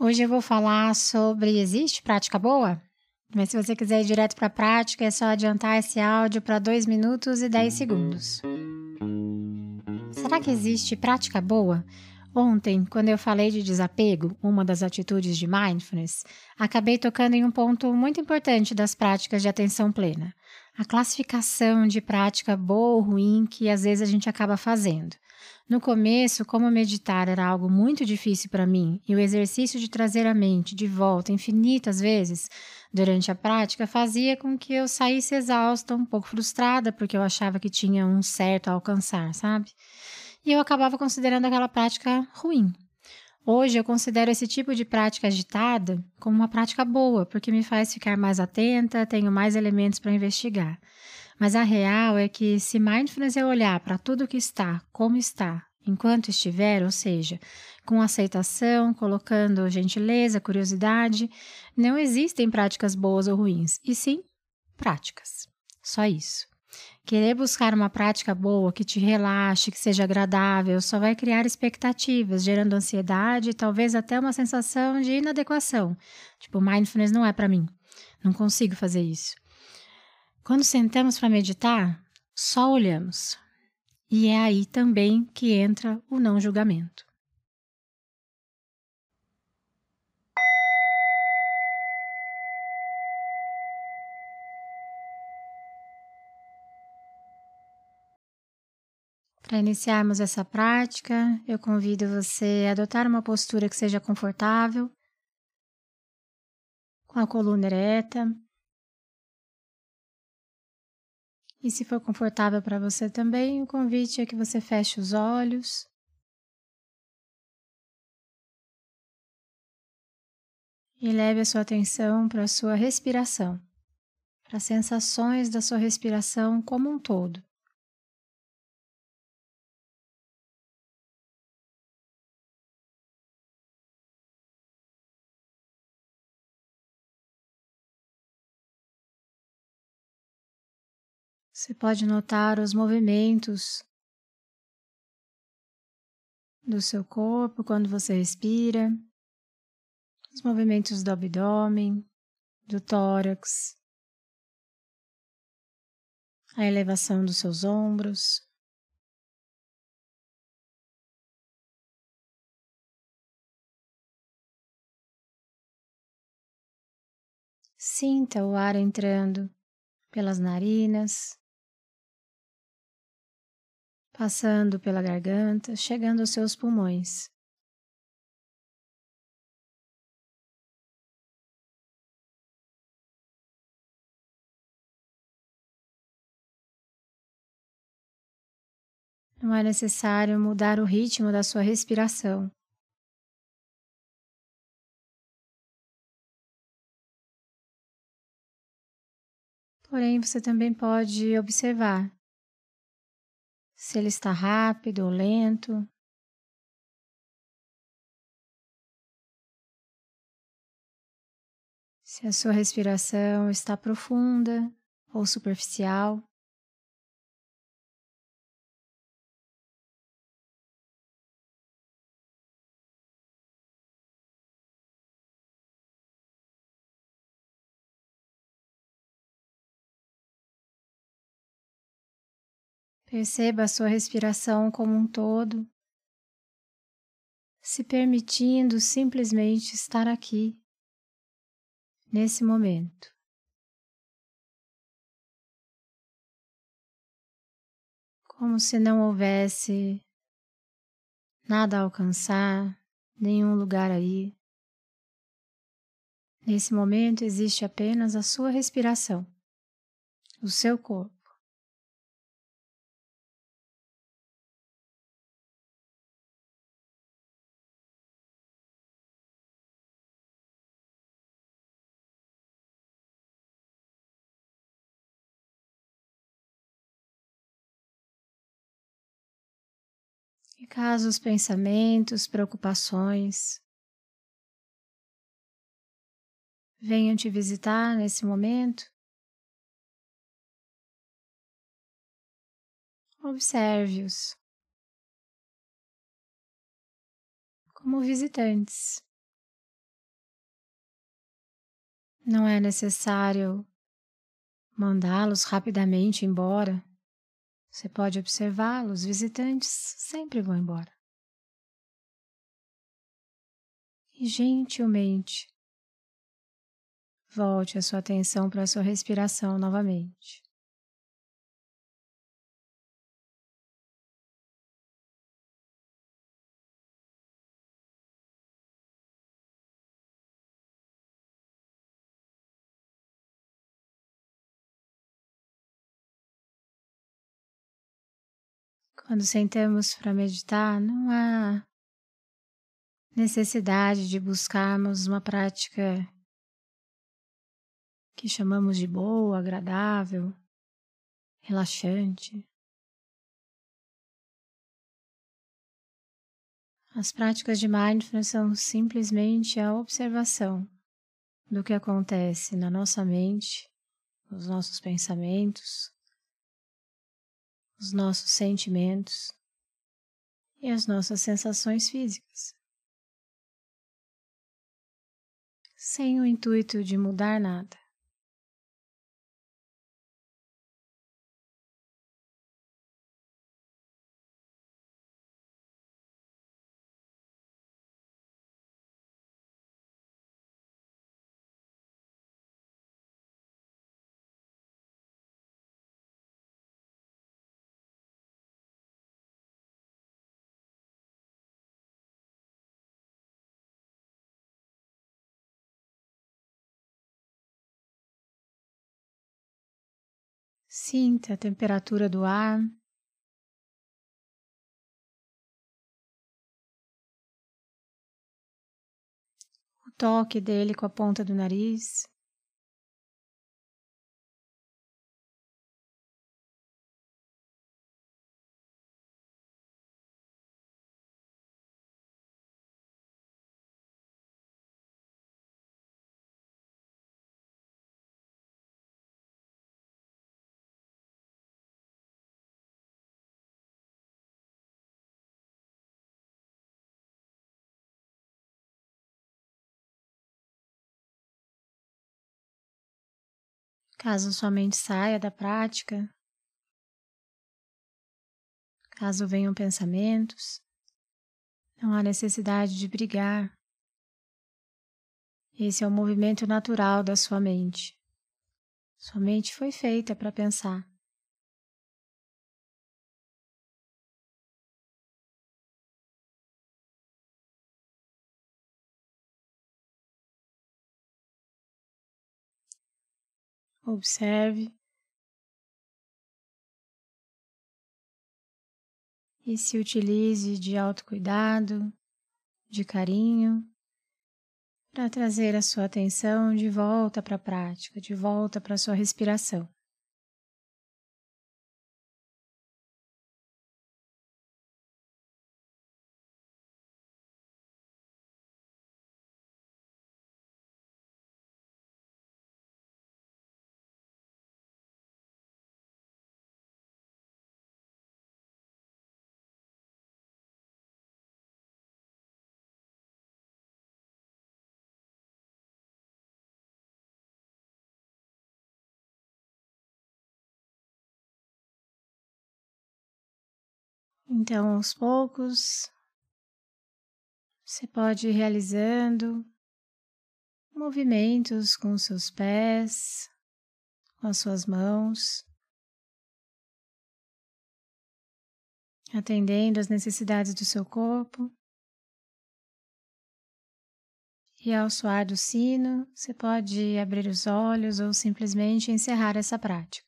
Hoje eu vou falar sobre existe prática boa? Mas se você quiser ir direto para a prática, é só adiantar esse áudio para 2 minutos e 10 segundos. Será que existe prática boa? Ontem, quando eu falei de desapego, uma das atitudes de mindfulness, acabei tocando em um ponto muito importante das práticas de atenção plena: a classificação de prática boa ou ruim que às vezes a gente acaba fazendo. No começo, como meditar era algo muito difícil para mim e o exercício de trazer a mente de volta infinitas vezes durante a prática fazia com que eu saísse exausta, um pouco frustrada, porque eu achava que tinha um certo a alcançar, sabe? E eu acabava considerando aquela prática ruim. Hoje eu considero esse tipo de prática agitada como uma prática boa, porque me faz ficar mais atenta, tenho mais elementos para investigar. Mas a real é que se mindfulness é olhar para tudo que está, como está, enquanto estiver, ou seja, com aceitação, colocando gentileza, curiosidade, não existem práticas boas ou ruins, e sim práticas. Só isso. Querer buscar uma prática boa que te relaxe, que seja agradável, só vai criar expectativas, gerando ansiedade e talvez até uma sensação de inadequação. Tipo, mindfulness não é para mim. Não consigo fazer isso. Quando sentamos para meditar, só olhamos. E é aí também que entra o não julgamento. Para iniciarmos essa prática, eu convido você a adotar uma postura que seja confortável, com a coluna ereta, E se for confortável para você também, o convite é que você feche os olhos. E leve a sua atenção para a sua respiração, para as sensações da sua respiração como um todo. Você pode notar os movimentos do seu corpo quando você respira, os movimentos do abdômen, do tórax, a elevação dos seus ombros. Sinta o ar entrando pelas narinas, passando pela garganta, chegando aos seus pulmões. Não é necessário mudar o ritmo da sua respiração. Porém, você também pode observar se ele está rápido ou lento. Se a sua respiração está profunda ou superficial. Perceba a sua respiração como um todo, se permitindo simplesmente estar aqui, nesse momento. Como se não houvesse nada a alcançar, nenhum lugar aí. Nesse momento existe apenas a sua respiração, o seu corpo. E caso os pensamentos, preocupações venham te visitar nesse momento, observe-os como visitantes. Não é necessário mandá-los rapidamente embora. Você pode observá-los, visitantes sempre vão embora. E gentilmente volte a sua atenção para a sua respiração novamente. Quando sentamos para meditar, não há necessidade de buscarmos uma prática que chamamos de boa, agradável, relaxante. As práticas de mindfulness são simplesmente a observação do que acontece na nossa mente, nos nossos pensamentos, os nossos sentimentos e as nossas sensações físicas. Sem o intuito de mudar nada. Sinta a temperatura do ar. O toque dele com a ponta do nariz. Caso sua mente saia da prática, caso venham pensamentos, não há necessidade de brigar. Esse é o movimento natural da sua mente. Sua mente foi feita para pensar. Observe e se utilize de autocuidado, de carinho, para trazer a sua atenção de volta para a prática, de volta para a sua respiração. Então, aos poucos, você pode ir realizando movimentos com os seus pés, com as suas mãos, atendendo às necessidades do seu corpo. E ao soar do sino, você pode abrir os olhos ou simplesmente encerrar essa prática.